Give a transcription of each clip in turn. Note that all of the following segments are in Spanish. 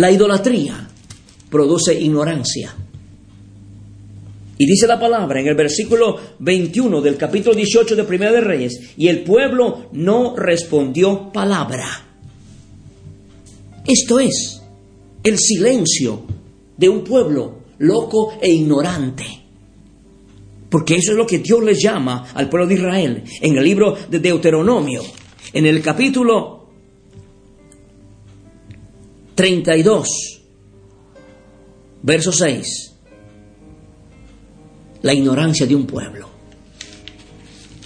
La idolatría produce ignorancia. Y dice la palabra en el versículo 21 del capítulo 18 de Primera de Reyes, y el pueblo no respondió palabra. Esto es el silencio de un pueblo loco e ignorante. Porque eso es lo que Dios les llama al pueblo de Israel en el libro de Deuteronomio, en el capítulo 32, verso 6 la ignorancia de un pueblo.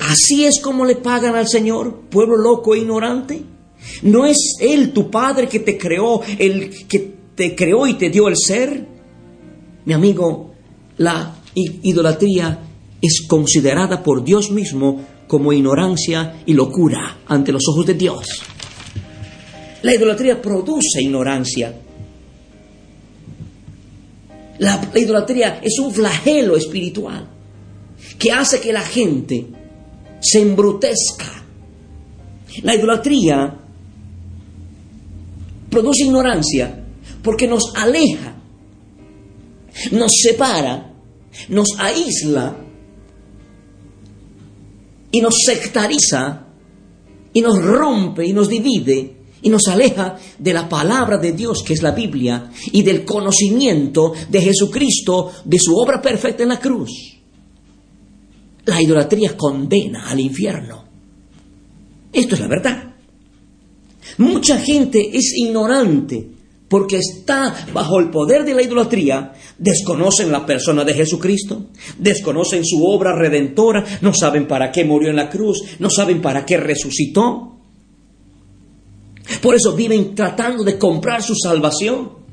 Así es como le pagan al Señor, pueblo loco e ignorante. ¿No es Él tu Padre que te creó, el que te creó y te dio el ser? Mi amigo, la idolatría es considerada por Dios mismo como ignorancia y locura ante los ojos de Dios. La idolatría produce ignorancia, la, la, idolatría es un flagelo espiritual que hace que la gente se embrutezca. La idolatría produce ignorancia porque nos aleja, nos separa, nos aísla y nos sectariza y nos rompe y nos divide y nos aleja de la palabra de Dios que es la Biblia y del conocimiento de Jesucristo, de su obra perfecta en la cruz. La idolatría condena al infierno. Esto es la verdad. Mucha gente es ignorante porque está bajo el poder de la idolatría, desconocen la persona de Jesucristo, desconocen su obra redentora, no saben para qué murió en la cruz, no saben para qué resucitó. Por eso viven tratando de comprar su salvación.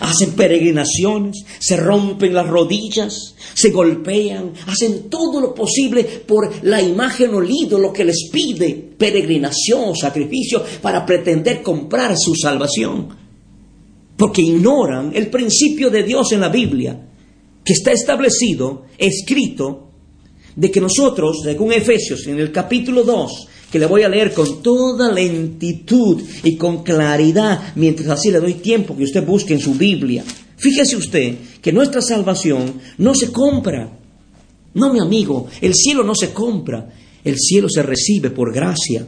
Hacen peregrinaciones, se rompen las rodillas, se golpean, hacen todo lo posible por la imagen o el ídolo que les pide peregrinación, sacrificio, para pretender comprar su salvación. Porque ignoran el principio de Dios en la Biblia, que está establecido, escrito, de que nosotros, según Efesios en el capítulo 2, que le voy a leer con toda lentitud y con claridad, mientras así le doy tiempo que usted busque en su Biblia. Fíjese usted que nuestra salvación no se compra. No, mi amigo, el cielo no se compra, el cielo se recibe por gracia.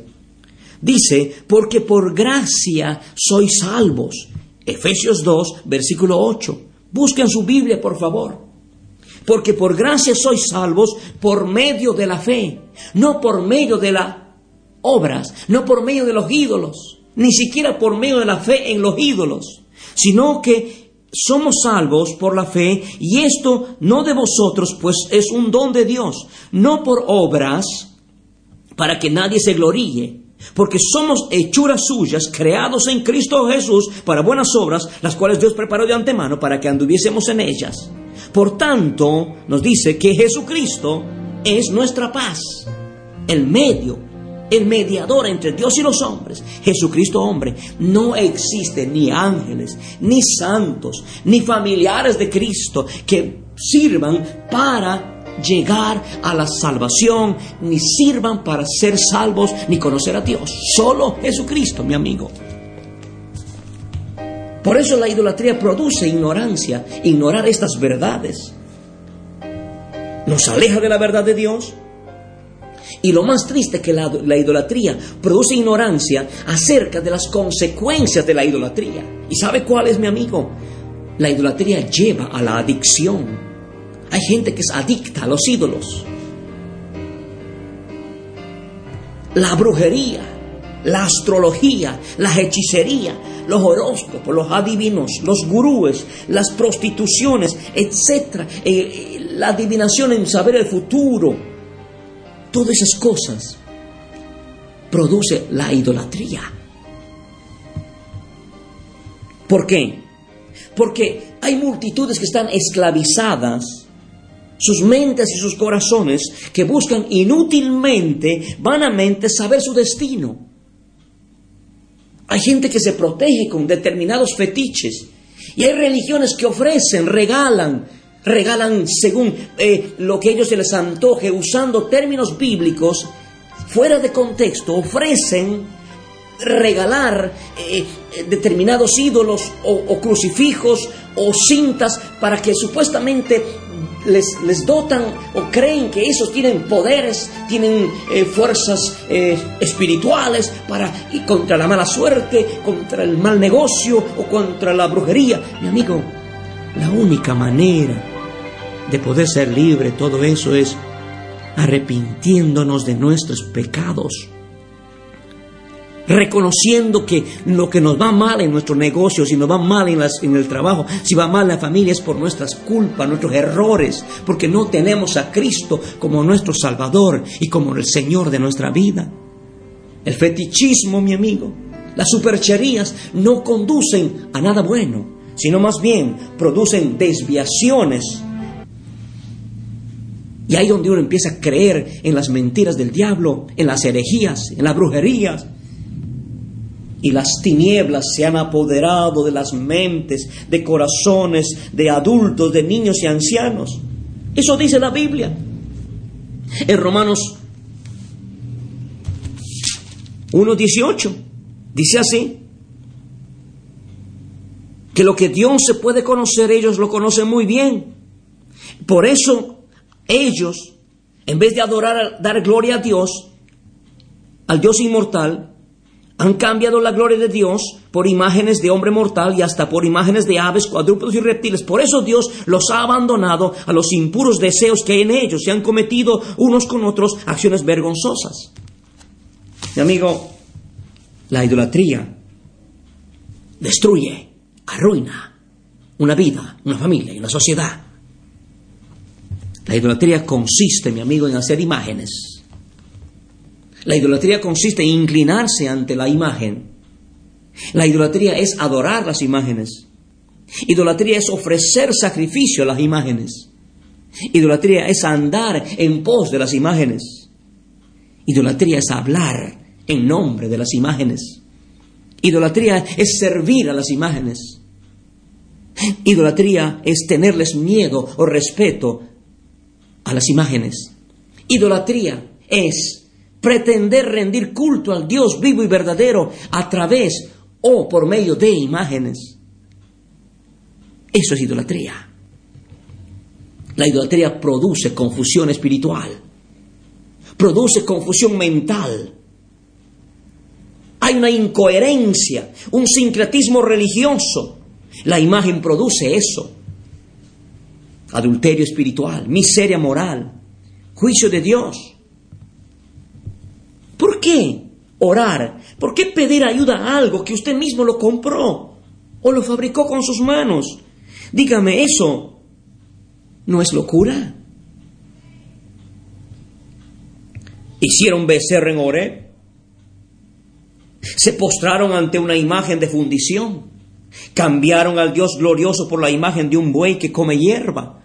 Dice, porque por gracia sois salvos. Efesios 2, versículo 8. Busquen su Biblia, por favor. Porque por gracia sois salvos por medio de la fe, no por medio de la obras, no por medio de los ídolos, ni siquiera por medio de la fe en los ídolos, sino que somos salvos por la fe y esto no de vosotros, pues es un don de Dios, no por obras para que nadie se gloríe, porque somos hechuras suyas, creados en Cristo Jesús para buenas obras, las cuales Dios preparó de antemano para que anduviésemos en ellas. Por tanto, nos dice que Jesucristo es nuestra paz, el medio el mediador entre Dios y los hombres, Jesucristo hombre, no existe ni ángeles, ni santos, ni familiares de Cristo que sirvan para llegar a la salvación, ni sirvan para ser salvos, ni conocer a Dios. Solo Jesucristo, mi amigo. Por eso la idolatría produce ignorancia, ignorar estas verdades. Nos aleja de la verdad de Dios, y lo más triste es que la, la, idolatría produce ignorancia acerca de las consecuencias de la idolatría. ¿Y sabe cuál es, mi amigo? La idolatría lleva a la adicción. Hay gente que es adicta a los ídolos. La brujería, la astrología, la hechicería, los horóscopos, los adivinos, los gurúes, las prostituciones, etc. Eh, la adivinación en saber el futuro todas esas cosas produce la idolatría. ¿Por qué? Porque hay multitudes que están esclavizadas, sus mentes y sus corazones, que buscan inútilmente, vanamente, saber su destino. Hay gente que se protege con determinados fetiches y hay religiones que ofrecen, regalan, regalan según eh, lo que ellos se les antoje, usando términos bíblicos fuera de contexto, ofrecen regalar eh, eh, determinados ídolos o, crucifijos o cintas para que supuestamente les, les, dotan o creen que esos tienen poderes, tienen fuerzas espirituales para contra la mala suerte, contra el mal negocio o contra la brujería. Mi amigo, la única manera de poder ser libre todo eso es arrepintiéndonos de nuestros pecados reconociendo que lo que nos va mal en nuestro negocio, si nos va mal en, en, el trabajo, si va mal en la familia es por nuestras culpas, nuestros errores, porque no tenemos a Cristo como nuestro Salvador y como el Señor de nuestra vida. El fetichismo, mi amigo, las supercherías no conducen a nada bueno, sino más bien producen desviaciones. Y ahí donde uno empieza a creer en las mentiras del diablo, en las herejías, en las brujerías, y las tinieblas se han apoderado de las mentes, de corazones, de adultos, de niños y ancianos. Eso dice la Biblia. En Romanos 1.18 dice así, que lo que Dios se puede conocer, ellos lo conocen muy bien. Por eso ellos, en vez de adorar, dar gloria a Dios, al Dios inmortal, han cambiado la gloria de Dios por imágenes de hombre mortal y hasta por imágenes de aves, cuadrúpedos y reptiles. Por eso Dios los ha abandonado a los impuros deseos que hay en ellos y han cometido unos con otros acciones vergonzosas. Mi amigo, la idolatría destruye, arruina una vida, una familia y una sociedad. La idolatría consiste, mi amigo, en hacer imágenes la idolatría consiste en inclinarse ante la imagen. La idolatría es adorar las imágenes. Idolatría es ofrecer sacrificio a las imágenes. Idolatría es andar en pos de las imágenes. Idolatría es hablar en nombre de las imágenes. Idolatría es servir a las imágenes. Idolatría es tenerles miedo o respeto las imágenes. Idolatría es pretender rendir culto al Dios vivo y verdadero a través o por medio de imágenes. Eso es idolatría. La idolatría produce confusión espiritual, produce confusión mental. Hay una incoherencia, un sincretismo religioso. La imagen produce eso. Adulterio espiritual, miseria moral, juicio de Dios. ¿Por qué orar? ¿Por qué pedir ayuda a algo que usted mismo lo compró o lo fabricó con sus manos? Dígame, ¿eso no es locura? Hicieron becerro en Oré. Se postraron ante una imagen de fundición. Cambiaron al Dios glorioso por la imagen de un buey que come hierba.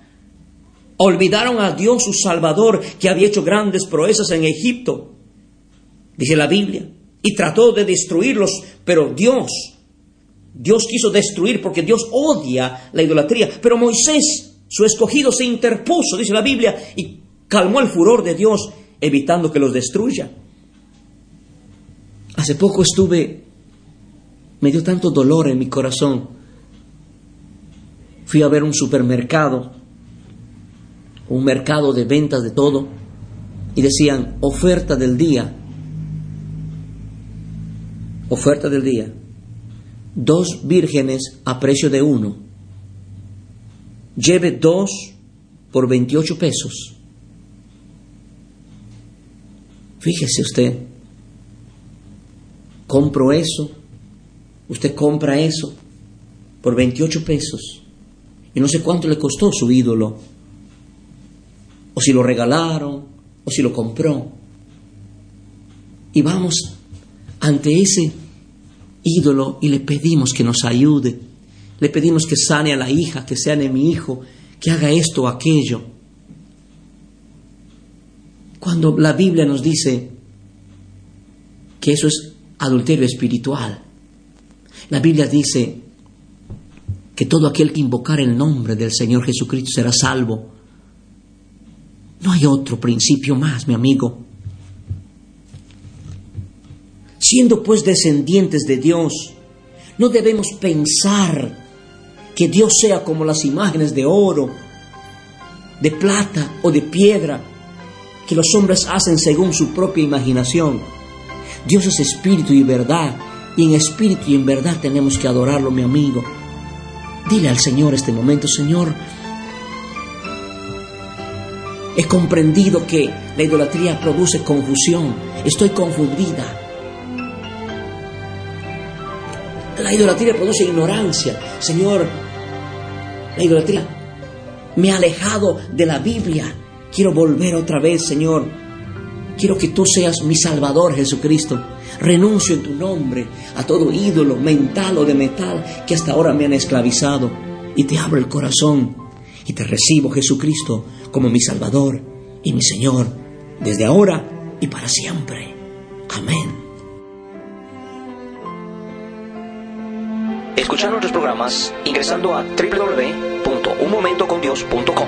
Olvidaron a Dios su Salvador que había hecho grandes proezas en Egipto dice la Biblia, y trató de destruirlos, pero Dios, Dios quiso destruir porque Dios odia la idolatría, pero Moisés, su escogido, se interpuso, dice la Biblia, y calmó el furor de Dios, evitando que los destruya. Hace poco estuve, me dio tanto dolor en mi corazón. Fui a ver un supermercado, un mercado de ventas de todo, y decían, oferta del día, Oferta del día. Dos vírgenes a precio de uno. Lleve dos por 28 pesos. Fíjese usted. Compro eso. Usted compra eso por 28 pesos. Y no sé cuánto le costó su ídolo. O si lo regalaron, o si lo compró. y vamos ante ese ídolo y le pedimos que nos ayude. Le pedimos que sane a la hija, que sane a mi hijo, que haga esto o aquello. Cuando la Biblia nos dice que eso es adulterio espiritual, la Biblia dice que todo aquel que invocar el nombre del Señor Jesucristo será salvo. No hay otro principio más, mi amigo. Siendo pues descendientes de Dios, no debemos pensar que Dios sea como las imágenes de oro, de plata o de piedra que los hombres hacen según su propia imaginación. Dios es espíritu y verdad, y en espíritu y en verdad tenemos que adorarlo, mi amigo. Dile al Señor este momento, Señor, he comprendido que la idolatría produce confusión, estoy confundida. La idolatría produce ignorancia. Señor, la idolatría me ha alejado de la Biblia. Quiero volver otra vez, Señor. Quiero que tú seas mi Salvador, Jesucristo. Renuncio en tu nombre a todo ídolo mental o de metal que hasta ahora me han esclavizado. Y te abro el corazón y te recibo, Jesucristo, como mi Salvador y mi Señor, desde ahora y para siempre. Amén. Escuchar nuestros programas ingresando a www.unmomentocondios.com.